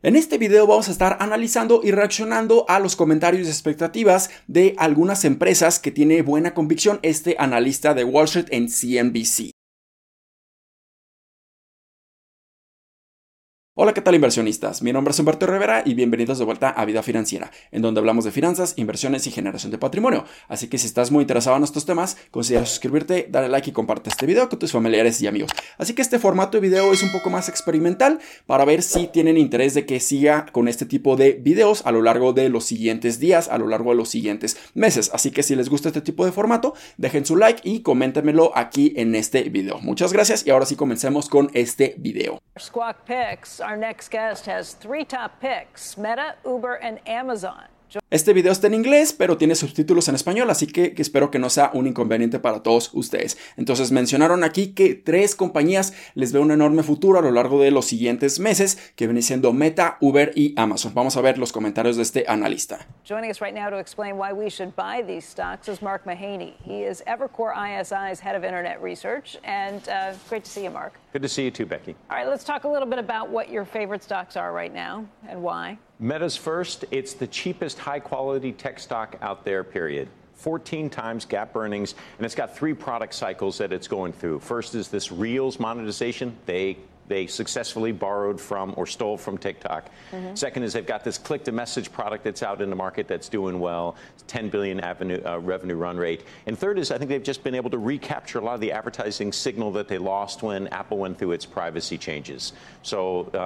En este video vamos a estar analizando y reaccionando a los comentarios y expectativas de algunas empresas que tiene buena convicción este analista de Wall Street en CNBC. Hola, ¿qué tal inversionistas? Mi nombre es Humberto Rivera y bienvenidos de vuelta a Vida Financiera, en donde hablamos de finanzas, inversiones y generación de patrimonio. Así que si estás muy interesado en estos temas, considera suscribirte, darle like y comparte este video con tus familiares y amigos. Así que este formato de video es un poco más experimental para ver si tienen interés de que siga con este tipo de videos a lo largo de los siguientes días, a lo largo de los siguientes meses. Así que si les gusta este tipo de formato, dejen su like y coméntenmelo aquí en este video. Muchas gracias y ahora sí comencemos con este video. Squawk Picks. Our next guest has three top picks Meta, Uber, and Amazon. Este video está en inglés, pero tiene subtítulos en español, así que, espero que no sea un inconveniente para todos ustedes. Entonces mencionaron aquí que tres compañías les ve un enorme futuro a lo largo de los siguientes meses, que viene siendo Meta, Uber y Amazon. Vamos a ver los comentarios de este analista. Joining us right now to explain why we should buy these stocks is Mark Mahaney. He is Evercore ISI's head of internet research, and uh, great to see you, Mark. Good to see you too, Becky. All right, let's talk a little bit about what your favorite stocks are right now and why. Meta's first, it's the cheapest high quality tech stock out there, period. 14 times gap earnings, and it's got three product cycles that it's going through. First is this Reels monetization. They they successfully borrowed from or stole from TikTok. Mm-hmm. Second is they've got this click to message product that's out in the market that's doing well, 10 billion avenue, uh, revenue run rate. And third is I think they've just been able to recapture a lot of the advertising signal that they lost when Apple went through its privacy changes. So uh,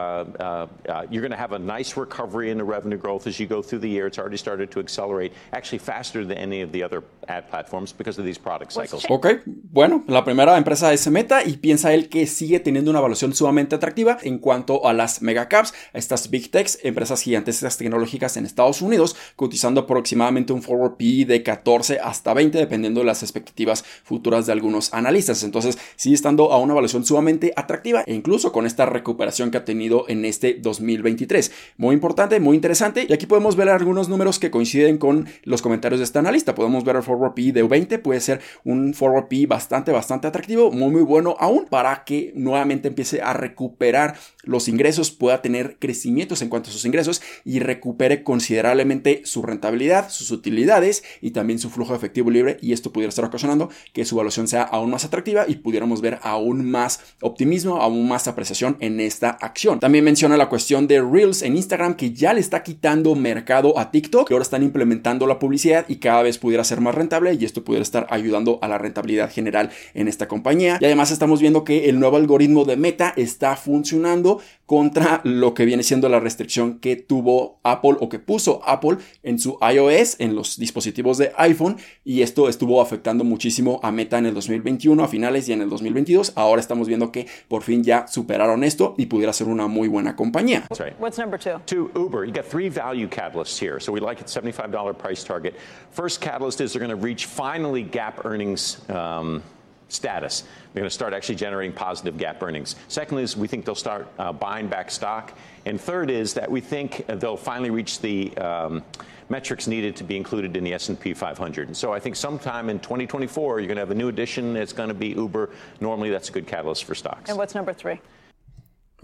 uh, uh you're going to have a nice recovery in the revenue growth as you go through the year. It's already started to accelerate, actually faster than any of the other ad platforms because of these product cycles. Ok, bueno, la primera empresa es Meta y piensa él que sigue teniendo una evaluación sumamente atractiva en cuanto a las megacaps, estas big techs, empresas gigantescas tecnológicas en Estados Unidos, cotizando aproximadamente un forward PE de 14 hasta 20, dependiendo de las expectativas futuras de algunos analistas. Entonces, sigue estando a una evaluación sumamente atractiva e incluso con esta recuperación que ha tenido en este 2023. Muy importante, muy interesante. Y aquí podemos ver algunos números que coinciden con los comentarios de esta analista. Podemos ver el forward PE de 20, puede ser un forward PE bastante, bastante atractivo, muy, muy bueno aún para que nuevamente empiece a recuperar los ingresos, pueda tener crecimientos en cuanto a sus ingresos y recupere considerablemente su rentabilidad, sus utilidades y también su flujo de efectivo libre y esto pudiera estar ocasionando que su evaluación sea aún más atractiva y pudiéramos ver aún más optimismo, aún más apreciación en esta acción. También menciona la cuestión de Reels en Instagram que ya le está quitando mercado a TikTok, que ahora están implementando la publicidad y cada vez pudiera ser más rentable y esto pudiera estar ayudando a la rentabilidad general en esta compañía. Y además estamos viendo que el nuevo algoritmo de Meta está está funcionando contra lo que viene siendo la restricción que tuvo Apple o que puso Apple en su iOS, en los dispositivos de iPhone, y esto estuvo afectando muchísimo a Meta en el 2021, a finales y en el 2022. Ahora estamos viendo que por fin ya superaron esto y pudiera ser una muy buena compañía. What's number two? Two, Uber. You got three value catalysts here. So we like it $75 price target. First catalyst is they're going to reach finally gap earnings. Um, status. They're going to start actually generating positive gap earnings. Second is we think they'll start uh, buying back stock. And third is that we think they'll finally reach the um, metrics needed to be included in the S&P 500. And so I think sometime in 2024, you're going to have a new addition. It's going to be Uber. Normally, that's a good catalyst for stocks. And what's number three?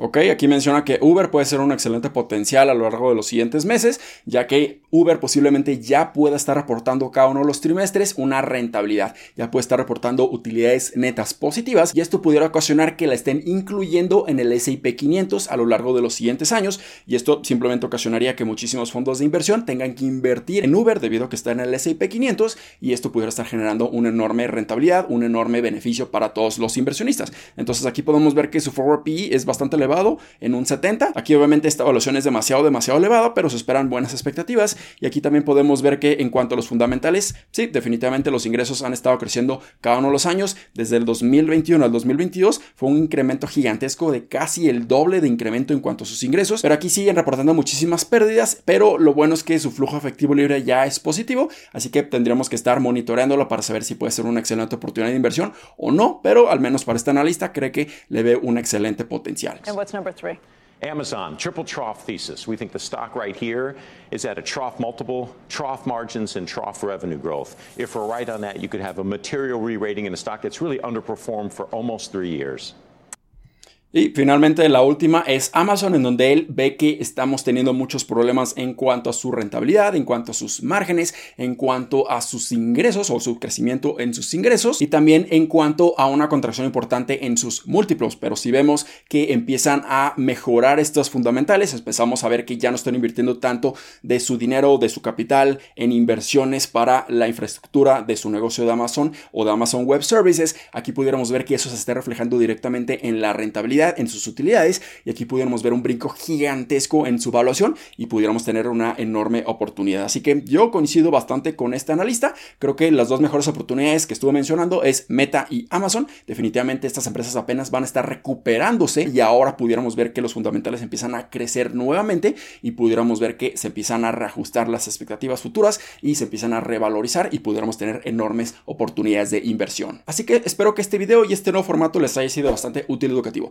Ok, aquí menciona que Uber puede ser un excelente potencial a lo largo de los siguientes meses, ya que Uber posiblemente ya pueda estar reportando cada uno de los trimestres una rentabilidad, ya puede estar reportando utilidades netas positivas y esto pudiera ocasionar que la estén incluyendo en el S&P 500 a lo largo de los siguientes años y esto simplemente ocasionaría que muchísimos fondos de inversión tengan que invertir en Uber debido a que está en el S&P 500 y esto pudiera estar generando una enorme rentabilidad, un enorme beneficio para todos los inversionistas. Entonces aquí podemos ver que su forward PE es bastante en un 70. Aquí obviamente esta evaluación es demasiado, demasiado elevada, pero se esperan buenas expectativas. Y aquí también podemos ver que en cuanto a los fundamentales, sí, definitivamente los ingresos han estado creciendo cada uno de los años. Desde el 2021 al 2022 fue un incremento gigantesco de casi el doble de incremento en cuanto a sus ingresos. Pero aquí siguen reportando muchísimas pérdidas, pero lo bueno es que su flujo efectivo libre ya es positivo, así que tendríamos que estar monitoreándolo para saber si puede ser una excelente oportunidad de inversión o no, pero al menos para este analista cree que le ve un excelente potencial. What's number three? Amazon, triple trough thesis. We think the stock right here is at a trough multiple, trough margins, and trough revenue growth. If we're right on that, you could have a material re rating in a stock that's really underperformed for almost three years. Y finalmente la última es Amazon, en donde él ve que estamos teniendo muchos problemas en cuanto a su rentabilidad, en cuanto a sus márgenes, en cuanto a sus ingresos o su crecimiento en sus ingresos y también en cuanto a una contracción importante en sus múltiplos. Pero si vemos que empiezan a mejorar estos fundamentales, empezamos a ver que ya no están invirtiendo tanto de su dinero, de su capital en inversiones para la infraestructura de su negocio de Amazon o de Amazon Web Services, aquí pudiéramos ver que eso se está reflejando directamente en la rentabilidad en sus utilidades y aquí pudiéramos ver un brinco gigantesco en su valuación y pudiéramos tener una enorme oportunidad. Así que yo coincido bastante con este analista. Creo que las dos mejores oportunidades que estuve mencionando es Meta y Amazon. Definitivamente estas empresas apenas van a estar recuperándose y ahora pudiéramos ver que los fundamentales empiezan a crecer nuevamente y pudiéramos ver que se empiezan a reajustar las expectativas futuras y se empiezan a revalorizar y pudiéramos tener enormes oportunidades de inversión. Así que espero que este video y este nuevo formato les haya sido bastante útil y educativo.